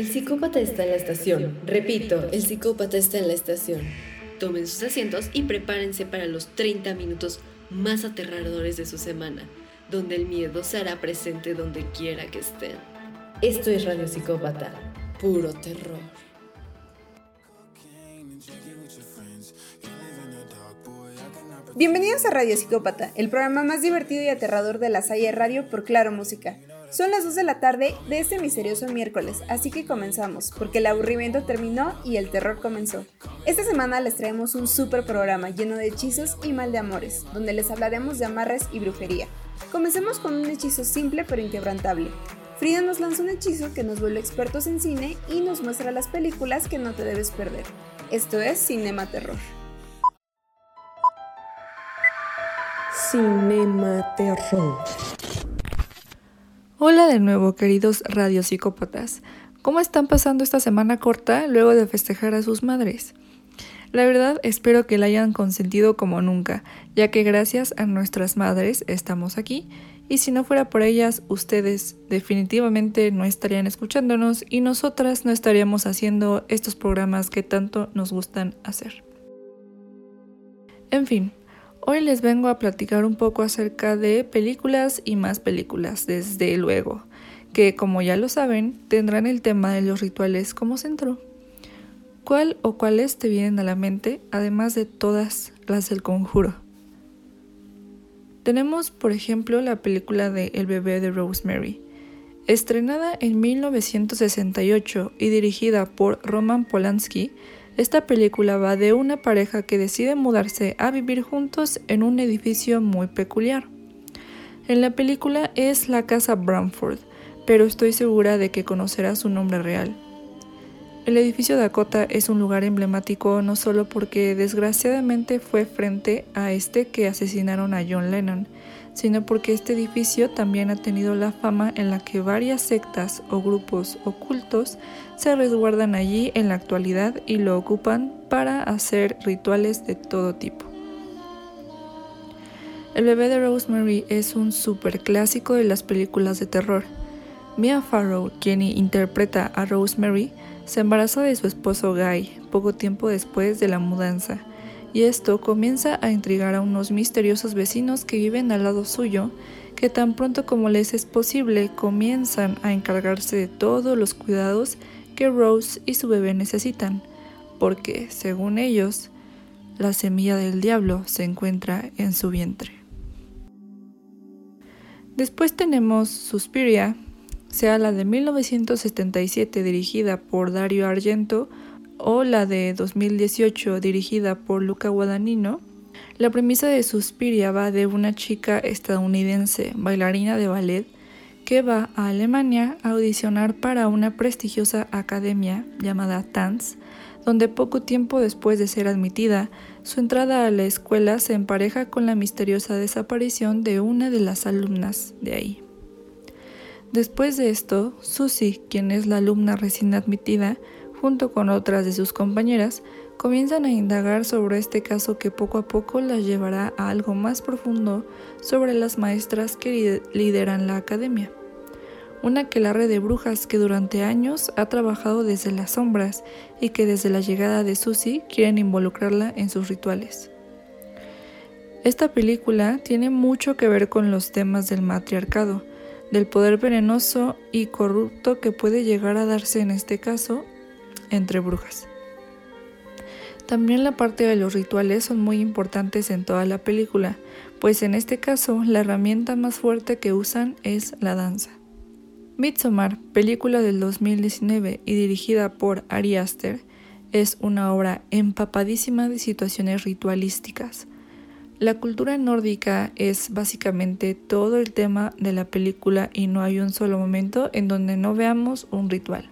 El psicópata está en la estación. Repito, el psicópata está en la estación. Tomen sus asientos y prepárense para los 30 minutos más aterradores de su semana, donde el miedo se hará presente donde quiera que estén. Esto es Radio Psicópata, puro terror. Bienvenidos a Radio Psicópata, el programa más divertido y aterrador de la Salle Radio por Claro Música. Son las 2 de la tarde de este misterioso miércoles, así que comenzamos, porque el aburrimiento terminó y el terror comenzó. Esta semana les traemos un super programa lleno de hechizos y mal de amores, donde les hablaremos de amarres y brujería. Comencemos con un hechizo simple pero inquebrantable. Frida nos lanza un hechizo que nos vuelve expertos en cine y nos muestra las películas que no te debes perder. Esto es Cinema Terror. Cinema Terror. Hola de nuevo, queridos radiopsicópatas. ¿Cómo están pasando esta semana corta luego de festejar a sus madres? La verdad espero que la hayan consentido como nunca, ya que gracias a nuestras madres estamos aquí, y si no fuera por ellas, ustedes definitivamente no estarían escuchándonos y nosotras no estaríamos haciendo estos programas que tanto nos gustan hacer. En fin, Hoy les vengo a platicar un poco acerca de películas y más películas, desde luego, que como ya lo saben, tendrán el tema de los rituales como centro. ¿Cuál o cuáles te vienen a la mente, además de todas las del conjuro? Tenemos, por ejemplo, la película de El bebé de Rosemary, estrenada en 1968 y dirigida por Roman Polanski, esta película va de una pareja que decide mudarse a vivir juntos en un edificio muy peculiar. En la película es la casa Bramford, pero estoy segura de que conocerás su nombre real. El edificio Dakota es un lugar emblemático no solo porque desgraciadamente fue frente a este que asesinaron a John Lennon, sino porque este edificio también ha tenido la fama en la que varias sectas o grupos ocultos se resguardan allí en la actualidad y lo ocupan para hacer rituales de todo tipo. El bebé de Rosemary es un super clásico de las películas de terror. Mia Farrow, quien interpreta a Rosemary, se embaraza de su esposo Guy poco tiempo después de la mudanza y esto comienza a intrigar a unos misteriosos vecinos que viven al lado suyo, que tan pronto como les es posible comienzan a encargarse de todos los cuidados que Rose y su bebé necesitan, porque, según ellos, la semilla del diablo se encuentra en su vientre. Después tenemos Suspiria, sea la de 1977 dirigida por Dario Argento, o la de 2018 dirigida por Luca Guadagnino, la premisa de Suspiria va de una chica estadounidense, bailarina de ballet, que va a Alemania a audicionar para una prestigiosa academia llamada Tanz, donde poco tiempo después de ser admitida, su entrada a la escuela se empareja con la misteriosa desaparición de una de las alumnas de ahí. Después de esto, Susie, quien es la alumna recién admitida, junto con otras de sus compañeras, comienzan a indagar sobre este caso que poco a poco las llevará a algo más profundo sobre las maestras que lideran la academia. Una aquelarre de brujas que durante años ha trabajado desde las sombras y que desde la llegada de Susie quieren involucrarla en sus rituales. Esta película tiene mucho que ver con los temas del matriarcado, del poder venenoso y corrupto que puede llegar a darse en este caso entre brujas. También la parte de los rituales son muy importantes en toda la película, pues en este caso la herramienta más fuerte que usan es la danza. Midsommar, película del 2019 y dirigida por Ari Aster, es una obra empapadísima de situaciones ritualísticas. La cultura nórdica es básicamente todo el tema de la película y no hay un solo momento en donde no veamos un ritual.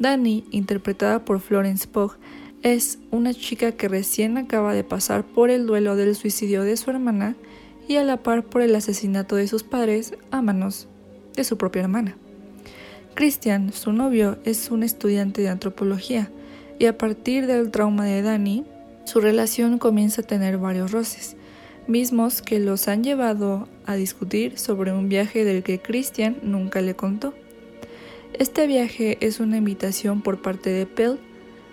Dani, interpretada por Florence Pugh, es una chica que recién acaba de pasar por el duelo del suicidio de su hermana y a la par por el asesinato de sus padres a manos de su propia hermana. Christian, su novio, es un estudiante de antropología y a partir del trauma de Dani, su relación comienza a tener varios roces, mismos que los han llevado a discutir sobre un viaje del que Christian nunca le contó. Este viaje es una invitación por parte de Pell,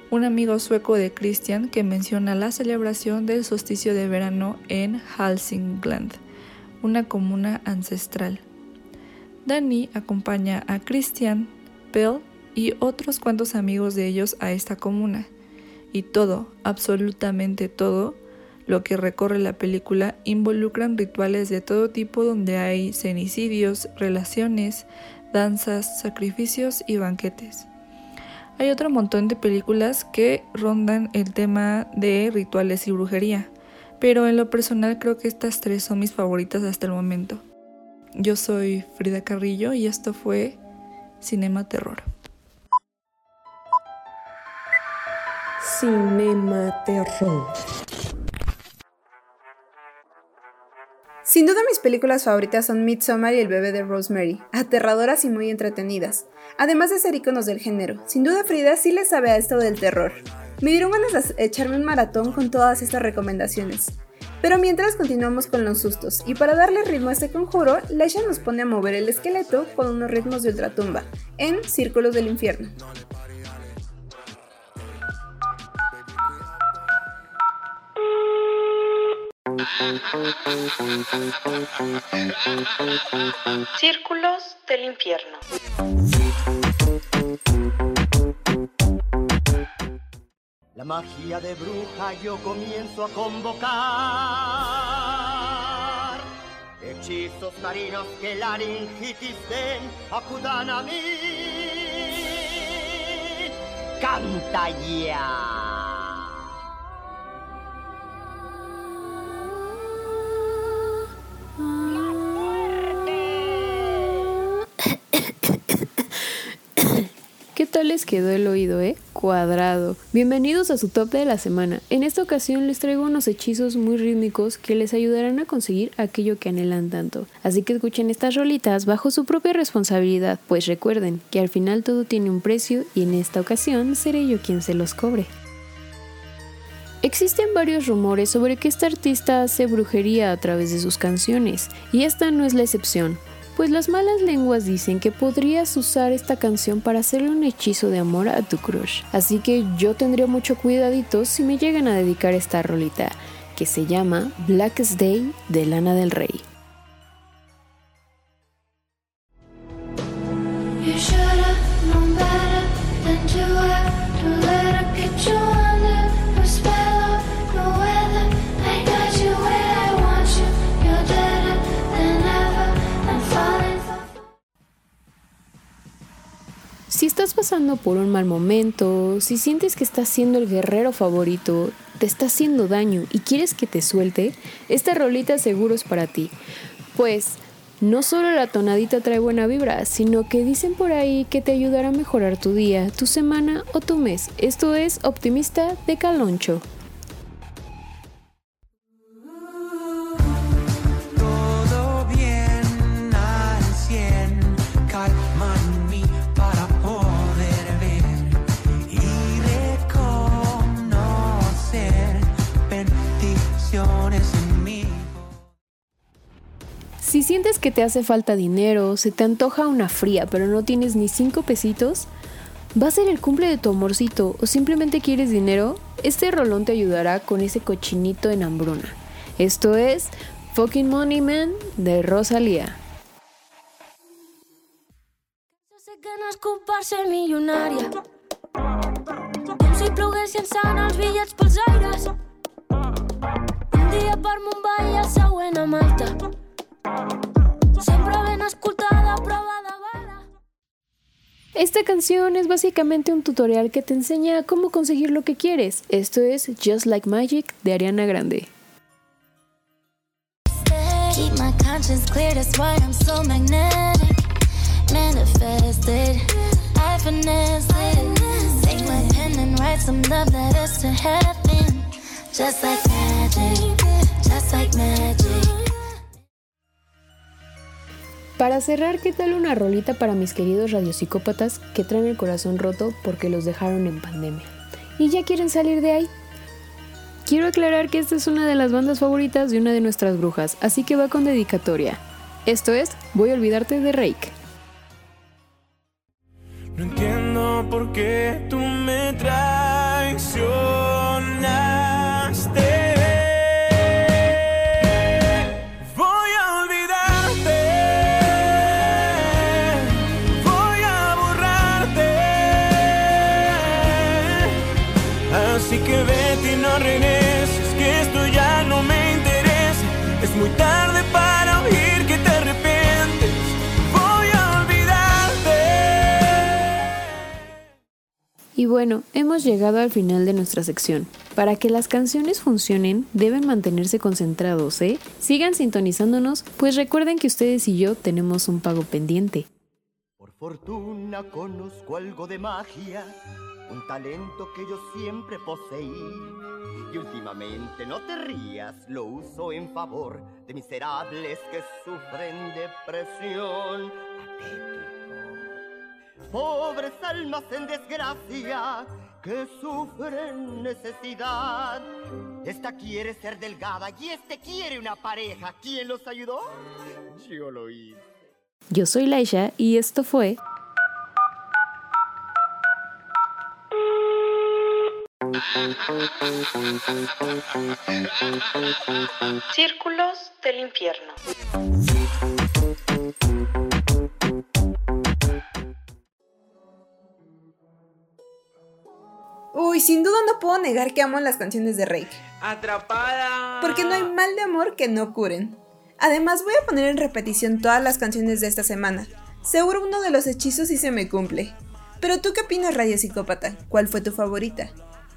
un amigo sueco de Christian que menciona la celebración del solsticio de verano en Hälsingland, una comuna ancestral. Danny acompaña a Christian, Pell y otros cuantos amigos de ellos a esta comuna. Y todo, absolutamente todo, lo que recorre la película involucran rituales de todo tipo donde hay cenicidios, relaciones, danzas, sacrificios y banquetes. Hay otro montón de películas que rondan el tema de rituales y brujería, pero en lo personal creo que estas tres son mis favoritas hasta el momento. Yo soy Frida Carrillo y esto fue Cinema Terror. Cinema Terror. Sin duda mis películas favoritas son Midsommar y El bebé de Rosemary, aterradoras y muy entretenidas, además de ser iconos del género. Sin duda Frida sí le sabe a esto del terror. Me dieron ganas echarme un maratón con todas estas recomendaciones. Pero mientras continuamos con los sustos, y para darle ritmo a este conjuro, Laisha nos pone a mover el esqueleto con unos ritmos de ultratumba, en Círculos del Infierno. Círculos del infierno. La magia de bruja yo comienzo a convocar. Hechizos marinos que laringitis den, acudan a mí. Canta ya. Quedó el oído, eh? Cuadrado. Bienvenidos a su top de la semana. En esta ocasión les traigo unos hechizos muy rítmicos que les ayudarán a conseguir aquello que anhelan tanto. Así que escuchen estas rolitas bajo su propia responsabilidad, pues recuerden que al final todo tiene un precio y en esta ocasión seré yo quien se los cobre. Existen varios rumores sobre que este artista hace brujería a través de sus canciones, y esta no es la excepción pues las malas lenguas dicen que podrías usar esta canción para hacerle un hechizo de amor a tu crush. Así que yo tendría mucho cuidadito si me llegan a dedicar esta rolita, que se llama Blackest Day de Lana del Rey. Por un mal momento, si sientes que estás siendo el guerrero favorito, te está haciendo daño y quieres que te suelte, esta rolita seguro es para ti. Pues no solo la tonadita trae buena vibra, sino que dicen por ahí que te ayudará a mejorar tu día, tu semana o tu mes. Esto es Optimista de Caloncho. Que te hace falta dinero, se te antoja una fría, pero no tienes ni cinco pesitos, va a ser el cumple de tu amorcito o simplemente quieres dinero, este rolón te ayudará con ese cochinito en hambruna. Esto es Fucking Money Man de Rosalía. Esta canción es básicamente un tutorial que te enseña cómo conseguir lo que quieres. Esto es Just Like Magic de Ariana Grande. Just like magic, just like magic. Para cerrar, ¿qué tal una rolita para mis queridos radiopsicópatas que traen el corazón roto porque los dejaron en pandemia? Y ya quieren salir de ahí. Quiero aclarar que esta es una de las bandas favoritas de una de nuestras brujas, así que va con dedicatoria. Esto es Voy a olvidarte de Rake. porque tú me traicionaste. Así que vete y no regreses, que esto ya no me interesa. Es muy tarde para oír que te arrepientes. Voy a olvidarte. Y bueno, hemos llegado al final de nuestra sección. Para que las canciones funcionen, deben mantenerse concentrados, ¿eh? Sigan sintonizándonos, pues recuerden que ustedes y yo tenemos un pago pendiente. Por fortuna conozco algo de magia, un talento que yo siempre poseí. Y últimamente, no te rías, lo uso en favor de miserables que sufren depresión. Pobres almas en desgracia que sufren necesidad. Esta quiere ser delgada y este quiere una pareja. ¿Quién los ayudó? Yo lo hice. Yo soy Laisha y esto fue Círculos del infierno. Uy, sin duda no puedo negar que amo las canciones de Rake. Atrapada. Porque no hay mal de amor que no curen. Además voy a poner en repetición todas las canciones de esta semana. Seguro uno de los hechizos sí se me cumple. Pero tú qué opinas, Radio Psicópata? ¿Cuál fue tu favorita?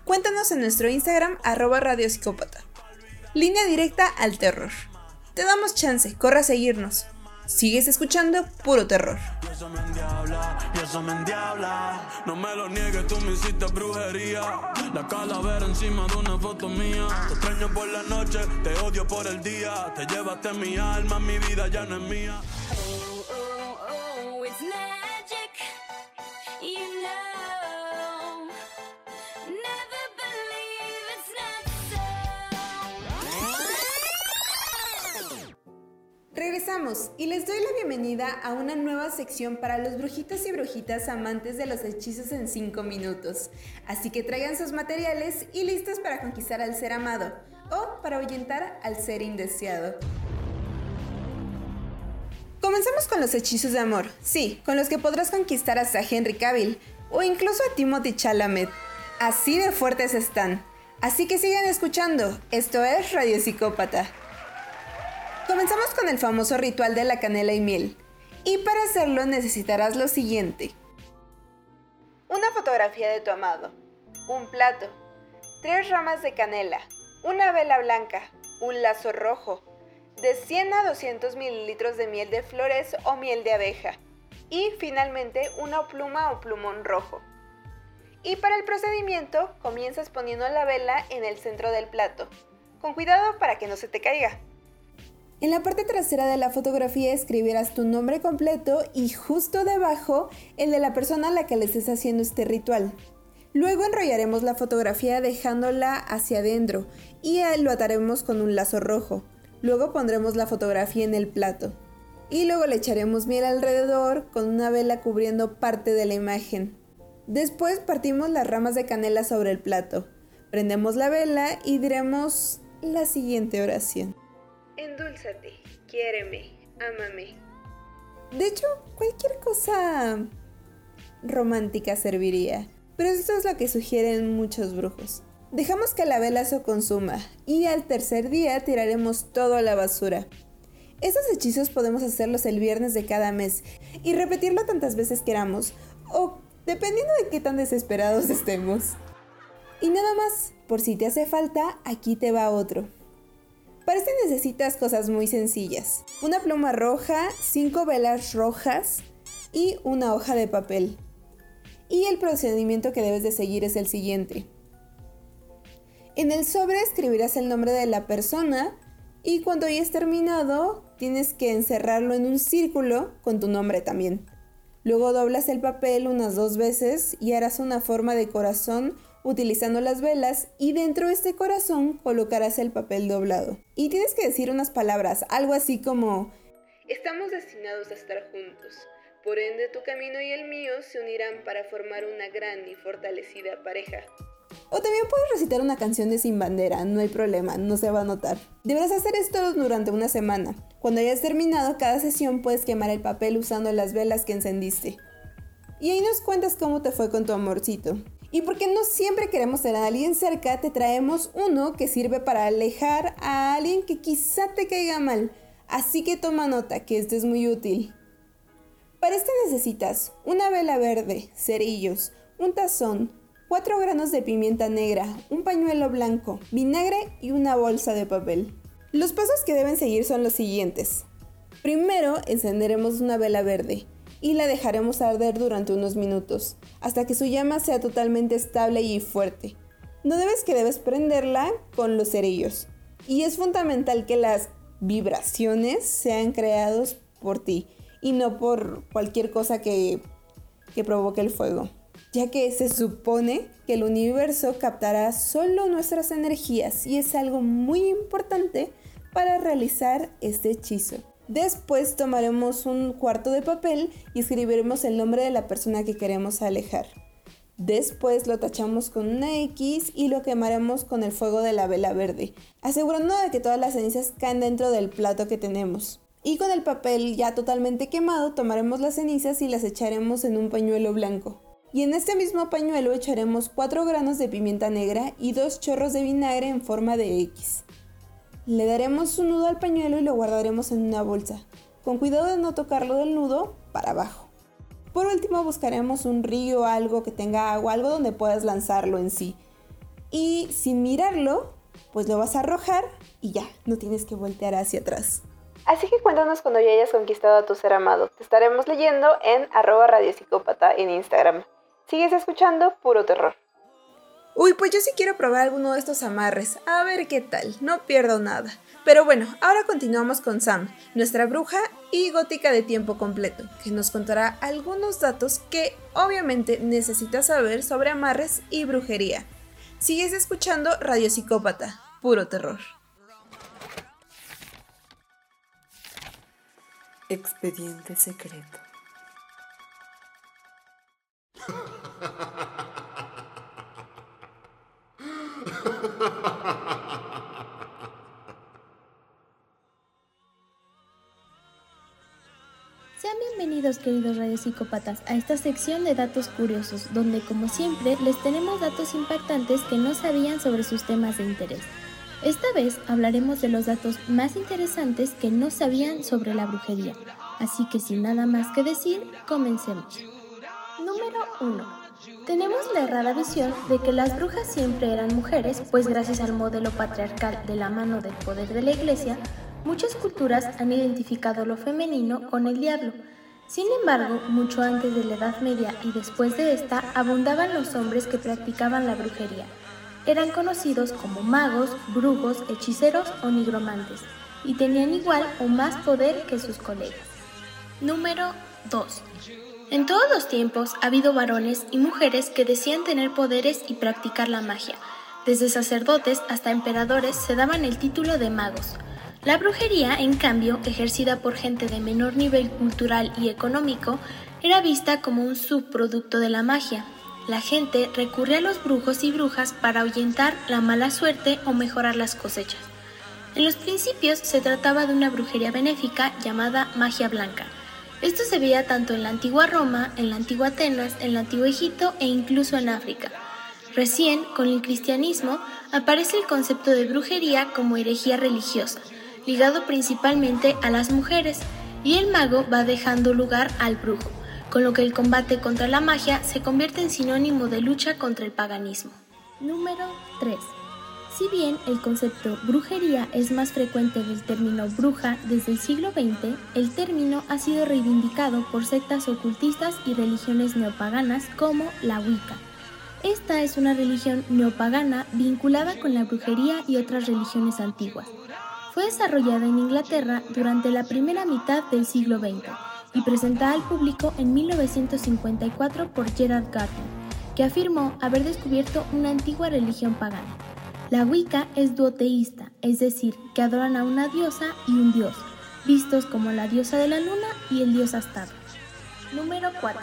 Cuéntanos en nuestro Instagram, arroba Radio Psicópata. Línea directa al terror. Te damos chance, corre a seguirnos. Sigues escuchando puro terror. No me lo niegues, tú me hiciste brujería. La calavera encima de una foto mía. Te extraño por la noche, te odio por el día. Te llevaste mi alma, mi vida ya no es mía. Y les doy la bienvenida a una nueva sección para los brujitos y brujitas amantes de los hechizos en 5 minutos. Así que traigan sus materiales y listos para conquistar al ser amado o para ahuyentar al ser indeseado. Comenzamos con los hechizos de amor, sí, con los que podrás conquistar hasta Henry Cavill o incluso a Timothy Chalamet. Así de fuertes están. Así que sigan escuchando, esto es Radio Psicópata. Comenzamos con el famoso ritual de la canela y miel. Y para hacerlo necesitarás lo siguiente. Una fotografía de tu amado, un plato, tres ramas de canela, una vela blanca, un lazo rojo, de 100 a 200 mililitros de miel de flores o miel de abeja y finalmente una pluma o plumón rojo. Y para el procedimiento comienzas poniendo la vela en el centro del plato, con cuidado para que no se te caiga. En la parte trasera de la fotografía escribirás tu nombre completo y justo debajo el de la persona a la que le estés haciendo este ritual. Luego enrollaremos la fotografía dejándola hacia adentro y lo ataremos con un lazo rojo. Luego pondremos la fotografía en el plato. Y luego le echaremos miel alrededor con una vela cubriendo parte de la imagen. Después partimos las ramas de canela sobre el plato. Prendemos la vela y diremos la siguiente oración. Endúlzate, quiéreme, ámame. De hecho, cualquier cosa romántica serviría, pero esto es lo que sugieren muchos brujos. Dejamos que la vela se consuma y al tercer día tiraremos todo a la basura. Estos hechizos podemos hacerlos el viernes de cada mes y repetirlo tantas veces queramos o dependiendo de qué tan desesperados estemos. Y nada más, por si te hace falta, aquí te va otro. Para este necesitas cosas muy sencillas. Una pluma roja, cinco velas rojas y una hoja de papel. Y el procedimiento que debes de seguir es el siguiente. En el sobre escribirás el nombre de la persona y cuando hayas terminado tienes que encerrarlo en un círculo con tu nombre también. Luego doblas el papel unas dos veces y harás una forma de corazón utilizando las velas y dentro de este corazón colocarás el papel doblado. Y tienes que decir unas palabras, algo así como Estamos destinados a estar juntos, Por ende, tu camino y el mío se unirán para formar una gran y fortalecida pareja. O también puedes recitar una canción de Sin Bandera, no hay problema, no se va a notar. Deberás hacer esto durante una semana. Cuando hayas terminado cada sesión puedes quemar el papel usando las velas que encendiste. Y ahí nos cuentas cómo te fue con tu amorcito. Y porque no siempre queremos tener a alguien cerca, te traemos uno que sirve para alejar a alguien que quizá te caiga mal. Así que toma nota, que este es muy útil. Para este necesitas una vela verde, cerillos, un tazón, 4 granos de pimienta negra, un pañuelo blanco, vinagre y una bolsa de papel. Los pasos que deben seguir son los siguientes. Primero encenderemos una vela verde y la dejaremos arder durante unos minutos, hasta que su llama sea totalmente estable y fuerte. No debes que debes prenderla con los cerillos. Y es fundamental que las vibraciones sean creados por ti y no por cualquier cosa que, que provoque el fuego ya que se supone que el universo captará solo nuestras energías y es algo muy importante para realizar este hechizo. Después tomaremos un cuarto de papel y escribiremos el nombre de la persona que queremos alejar. Después lo tachamos con una X y lo quemaremos con el fuego de la vela verde, asegurando de que todas las cenizas caen dentro del plato que tenemos. Y con el papel ya totalmente quemado tomaremos las cenizas y las echaremos en un pañuelo blanco. Y en este mismo pañuelo echaremos 4 granos de pimienta negra y 2 chorros de vinagre en forma de X. Le daremos un nudo al pañuelo y lo guardaremos en una bolsa, con cuidado de no tocarlo del nudo para abajo. Por último buscaremos un río, algo que tenga agua, algo donde puedas lanzarlo en sí. Y sin mirarlo, pues lo vas a arrojar y ya, no tienes que voltear hacia atrás. Así que cuéntanos cuando ya hayas conquistado a tu ser amado. Te estaremos leyendo en arroba radiopsicópata en Instagram. Sigues escuchando Puro Terror. Uy, pues yo sí quiero probar alguno de estos amarres. A ver qué tal, no pierdo nada. Pero bueno, ahora continuamos con Sam, nuestra bruja y gótica de tiempo completo, que nos contará algunos datos que obviamente necesitas saber sobre amarres y brujería. Sigues escuchando Radio Psicópata, puro terror. Expediente secreto. Sean bienvenidos queridos radiopsicópatas a esta sección de datos curiosos, donde como siempre les tenemos datos impactantes que no sabían sobre sus temas de interés. Esta vez hablaremos de los datos más interesantes que no sabían sobre la brujería, así que sin nada más que decir, comencemos. Número 1. Tenemos la errada visión de que las brujas siempre eran mujeres, pues gracias al modelo patriarcal de la mano del poder de la iglesia, muchas culturas han identificado lo femenino con el diablo. Sin embargo, mucho antes de la Edad Media y después de esta, abundaban los hombres que practicaban la brujería. Eran conocidos como magos, brujos, hechiceros o nigromantes, y tenían igual o más poder que sus colegas. Número 2. En todos los tiempos ha habido varones y mujeres que decían tener poderes y practicar la magia. Desde sacerdotes hasta emperadores se daban el título de magos. La brujería, en cambio, ejercida por gente de menor nivel cultural y económico, era vista como un subproducto de la magia. La gente recurría a los brujos y brujas para ahuyentar la mala suerte o mejorar las cosechas. En los principios se trataba de una brujería benéfica llamada magia blanca, esto se veía tanto en la antigua Roma, en la antigua Atenas, en el antiguo Egipto e incluso en África. Recién, con el cristianismo, aparece el concepto de brujería como herejía religiosa, ligado principalmente a las mujeres, y el mago va dejando lugar al brujo, con lo que el combate contra la magia se convierte en sinónimo de lucha contra el paganismo. Número 3. Si bien el concepto brujería es más frecuente del término bruja desde el siglo XX, el término ha sido reivindicado por sectas ocultistas y religiones neopaganas como la Wicca. Esta es una religión neopagana vinculada con la brujería y otras religiones antiguas. Fue desarrollada en Inglaterra durante la primera mitad del siglo XX y presentada al público en 1954 por Gerard Gardner, que afirmó haber descubierto una antigua religión pagana. La Wicca es duoteísta, es decir, que adoran a una diosa y un dios, vistos como la diosa de la luna y el dios Astarte. Número 4.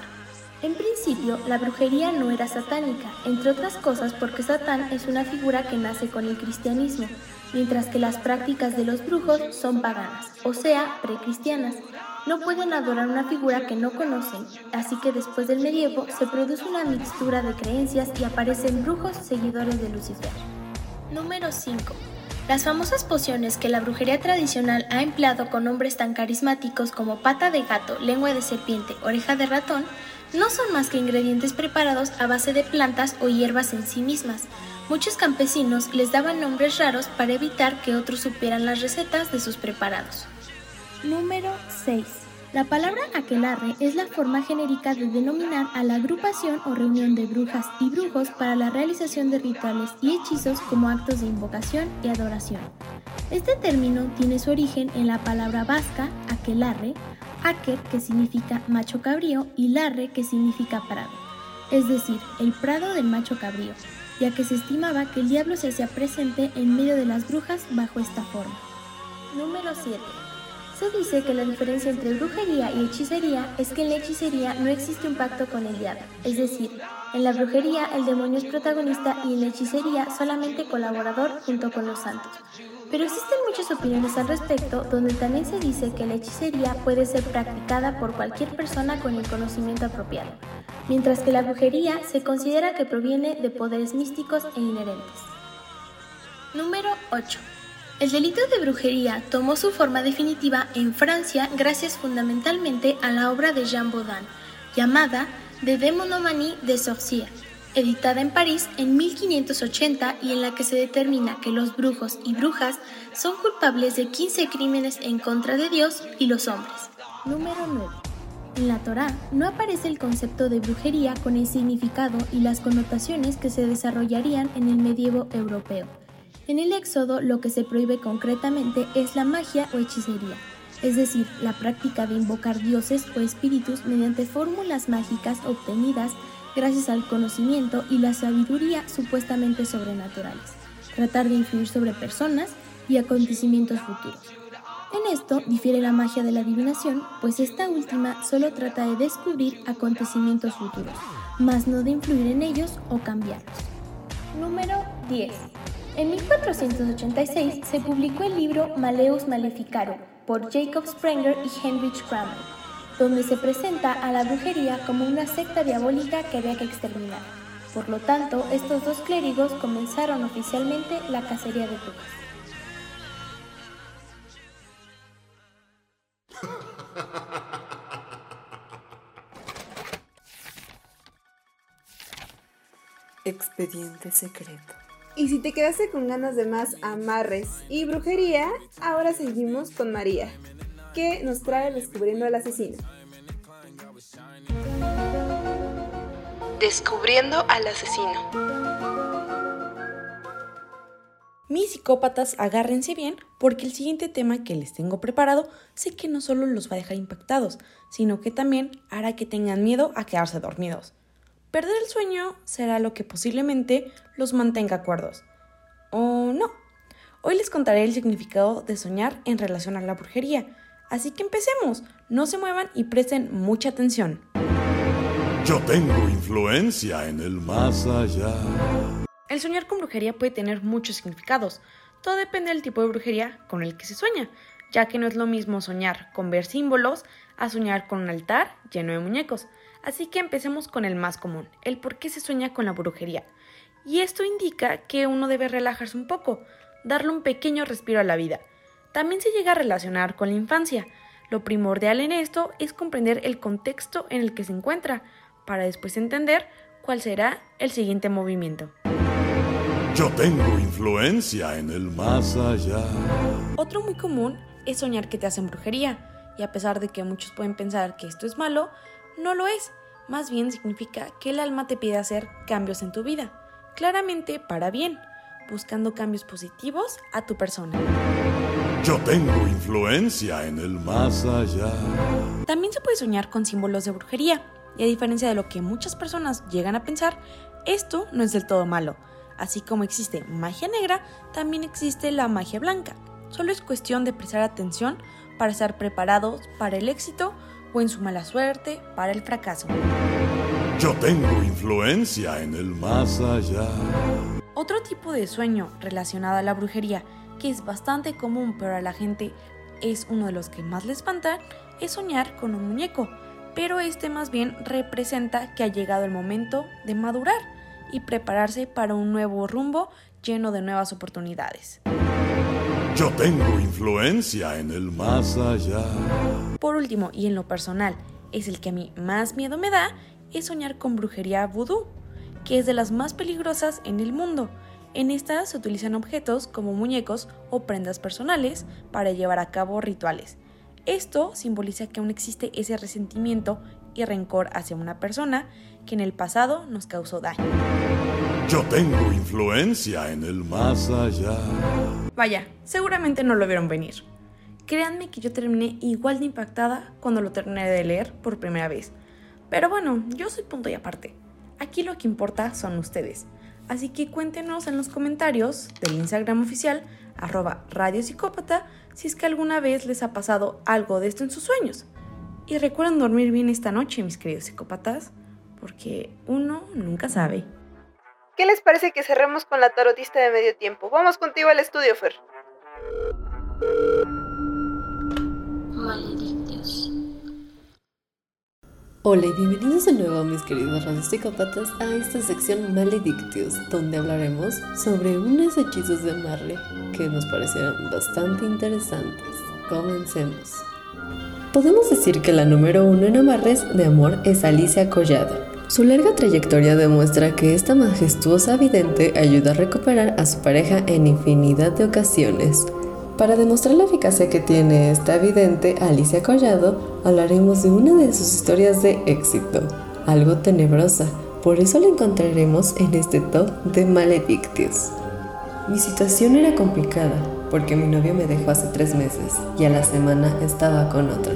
En principio, la brujería no era satánica, entre otras cosas porque Satán es una figura que nace con el cristianismo, mientras que las prácticas de los brujos son paganas, o sea, precristianas. No pueden adorar una figura que no conocen, así que después del medievo se produce una mixtura de creencias y aparecen brujos seguidores de Lucifer. Número 5. Las famosas pociones que la brujería tradicional ha empleado con nombres tan carismáticos como pata de gato, lengua de serpiente, oreja de ratón, no son más que ingredientes preparados a base de plantas o hierbas en sí mismas. Muchos campesinos les daban nombres raros para evitar que otros supieran las recetas de sus preparados. Número 6. La palabra aquelarre es la forma genérica de denominar a la agrupación o reunión de brujas y brujos para la realización de rituales y hechizos como actos de invocación y adoración. Este término tiene su origen en la palabra vasca aquelarre, Aker, que significa macho cabrío, y Larre, que significa prado, es decir, el prado del macho cabrío, ya que se estimaba que el diablo se hacía presente en medio de las brujas bajo esta forma. Número 7. Se dice que la diferencia entre brujería y hechicería es que en la hechicería no existe un pacto con el diablo, es decir, en la brujería el demonio es protagonista y en la hechicería solamente colaborador junto con los santos. Pero existen muchas opiniones al respecto donde también se dice que la hechicería puede ser practicada por cualquier persona con el conocimiento apropiado, mientras que la brujería se considera que proviene de poderes místicos e inherentes. Número 8. El delito de brujería tomó su forma definitiva en Francia gracias fundamentalmente a la obra de Jean Baudin, llamada De Démonomanie des Sorciers, editada en París en 1580 y en la que se determina que los brujos y brujas son culpables de 15 crímenes en contra de Dios y los hombres. Número 9. En la Torá no aparece el concepto de brujería con el significado y las connotaciones que se desarrollarían en el medievo europeo. En el Éxodo lo que se prohíbe concretamente es la magia o hechicería, es decir, la práctica de invocar dioses o espíritus mediante fórmulas mágicas obtenidas gracias al conocimiento y la sabiduría supuestamente sobrenaturales, tratar de influir sobre personas y acontecimientos futuros. En esto difiere la magia de la adivinación, pues esta última solo trata de descubrir acontecimientos futuros, más no de influir en ellos o cambiarlos. Número 10. En 1486 se publicó el libro Maleus Maleficarum por Jacob Sprenger y Heinrich Kramer donde se presenta a la brujería como una secta diabólica que había que exterminar. Por lo tanto, estos dos clérigos comenzaron oficialmente la cacería de brujas. Expediente secreto. Y si te quedaste con ganas de más amarres y brujería, ahora seguimos con María, que nos trae Descubriendo al Asesino. Descubriendo al asesino. Mis psicópatas, agárrense bien porque el siguiente tema que les tengo preparado sé que no solo los va a dejar impactados, sino que también hará que tengan miedo a quedarse dormidos. Perder el sueño será lo que posiblemente los mantenga cuerdos. O no. Hoy les contaré el significado de soñar en relación a la brujería Así que empecemos. No se muevan y presten mucha atención. Yo tengo influencia en el más allá. El soñar con brujería puede tener muchos significados. Todo depende del tipo de brujería con el que se sueña, ya que no es lo mismo soñar con ver símbolos a soñar con un altar lleno de muñecos. Así que empecemos con el más común, el por qué se sueña con la brujería. Y esto indica que uno debe relajarse un poco, darle un pequeño respiro a la vida también se llega a relacionar con la infancia. Lo primordial en esto es comprender el contexto en el que se encuentra, para después entender cuál será el siguiente movimiento. Yo tengo influencia en el más allá. Otro muy común es soñar que te hacen brujería, y a pesar de que muchos pueden pensar que esto es malo, no lo es. Más bien significa que el alma te pide hacer cambios en tu vida, claramente para bien, buscando cambios positivos a tu persona. Yo tengo influencia en el más allá. También se puede soñar con símbolos de brujería, y a diferencia de lo que muchas personas llegan a pensar, esto no es del todo malo. Así como existe magia negra, también existe la magia blanca. Solo es cuestión de prestar atención para estar preparados para el éxito o en su mala suerte para el fracaso. Yo tengo influencia en el más allá. Otro tipo de sueño relacionado a la brujería, que es bastante común pero a la gente es uno de los que más le espanta, es soñar con un muñeco, pero este más bien representa que ha llegado el momento de madurar y prepararse para un nuevo rumbo lleno de nuevas oportunidades. Yo tengo influencia en el más allá. Por último, y en lo personal, es el que a mí más miedo me da, es soñar con brujería vudú, que es de las más peligrosas en el mundo. En esta se utilizan objetos como muñecos o prendas personales para llevar a cabo rituales. Esto simboliza que aún existe ese resentimiento y rencor hacia una persona que en el pasado nos causó daño. Yo tengo influencia en el más allá. Vaya, seguramente no lo vieron venir. Créanme que yo terminé igual de impactada cuando lo terminé de leer por primera vez. Pero bueno, yo soy punto y aparte. Aquí lo que importa son ustedes. Así que cuéntenos en los comentarios del Instagram oficial, arroba Radio Psicópata, si es que alguna vez les ha pasado algo de esto en sus sueños. Y recuerden dormir bien esta noche, mis queridos psicópatas, porque uno nunca sabe. ¿Qué les parece que cerremos con la tarotista de medio tiempo? Vamos contigo al estudio, Fer. Hola y bienvenidos de nuevo, mis queridos psicópatas, a esta sección Maledictios, donde hablaremos sobre unos hechizos de amarre que nos parecieron bastante interesantes. Comencemos. Podemos decir que la número uno en amarres de amor es Alicia Collado, su larga trayectoria demuestra que esta majestuosa vidente ayuda a recuperar a su pareja en infinidad de ocasiones. Para demostrar la eficacia que tiene esta vidente, Alicia Collado, hablaremos de una de sus historias de éxito, algo tenebrosa, por eso la encontraremos en este top de Maledictios. Mi situación era complicada, porque mi novio me dejó hace tres meses y a la semana estaba con otra.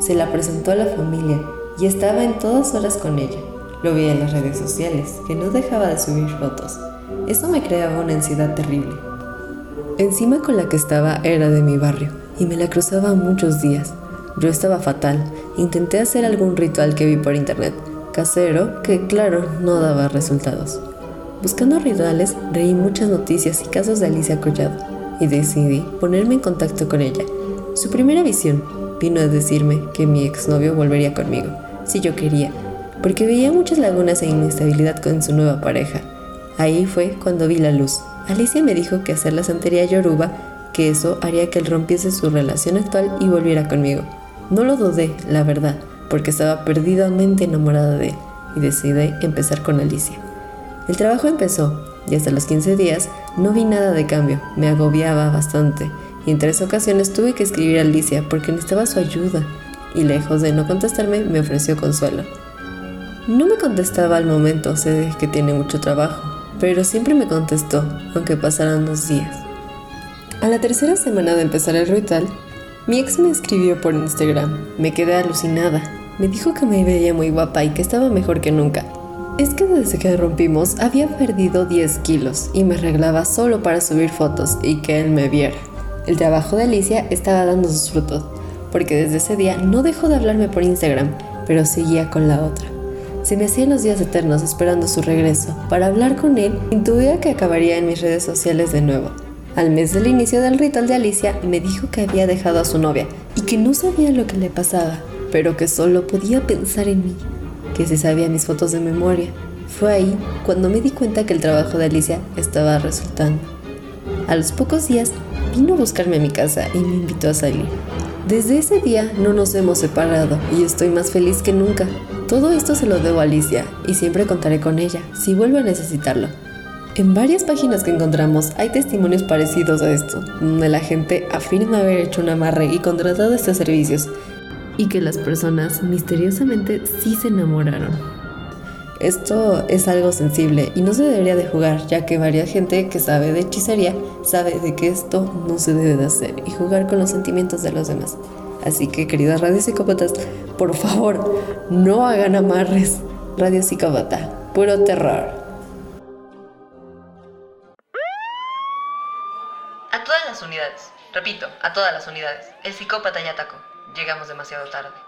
Se la presentó a la familia y estaba en todas horas con ella. Lo vi en las redes sociales, que no dejaba de subir fotos. Eso me creaba una ansiedad terrible. Encima con la que estaba era de mi barrio y me la cruzaba muchos días. Yo estaba fatal. Intenté hacer algún ritual que vi por internet, casero, que claro, no daba resultados. Buscando rituales, leí muchas noticias y casos de Alicia Collado y decidí ponerme en contacto con ella. Su primera visión vino a decirme que mi exnovio volvería conmigo, si yo quería, porque veía muchas lagunas e inestabilidad con su nueva pareja. Ahí fue cuando vi la luz. Alicia me dijo que hacer la santería yoruba, que eso haría que él rompiese su relación actual y volviera conmigo. No lo dudé, la verdad, porque estaba perdidamente enamorada de él y decidí empezar con Alicia. El trabajo empezó y hasta los 15 días no vi nada de cambio, me agobiaba bastante y en tres ocasiones tuve que escribir a Alicia porque necesitaba su ayuda y lejos de no contestarme me ofreció consuelo. No me contestaba al momento, sé que tiene mucho trabajo, pero siempre me contestó, aunque pasaran dos días. A la tercera semana de empezar el ritual, mi ex me escribió por Instagram. Me quedé alucinada. Me dijo que me veía muy guapa y que estaba mejor que nunca. Es que desde que rompimos había perdido 10 kilos y me arreglaba solo para subir fotos y que él me viera. El trabajo de Alicia estaba dando sus frutos, porque desde ese día no dejó de hablarme por Instagram, pero seguía con la otra. Se me hacían los días eternos esperando su regreso. Para hablar con él, intuía que acabaría en mis redes sociales de nuevo. Al mes del inicio del ritual de Alicia, me dijo que había dejado a su novia y que no sabía lo que le pasaba, pero que solo podía pensar en mí, que se sabía mis fotos de memoria. Fue ahí cuando me di cuenta que el trabajo de Alicia estaba resultando. A los pocos días vino a buscarme a mi casa y me invitó a salir. Desde ese día no nos hemos separado y estoy más feliz que nunca. Todo esto se lo debo a Alicia y siempre contaré con ella si vuelvo a necesitarlo. En varias páginas que encontramos hay testimonios parecidos a esto, donde la gente afirma haber hecho un amarre y contratado estos servicios, y que las personas misteriosamente sí se enamoraron. Esto es algo sensible y no se debería de jugar, ya que varias gente que sabe de hechicería sabe de que esto no se debe de hacer y jugar con los sentimientos de los demás. Así que, queridas radiopsicópatas, por favor, no hagan amarres. Radio Psicópata, puro terror. A todas las unidades, repito, a todas las unidades, el psicópata ya atacó. Llegamos demasiado tarde.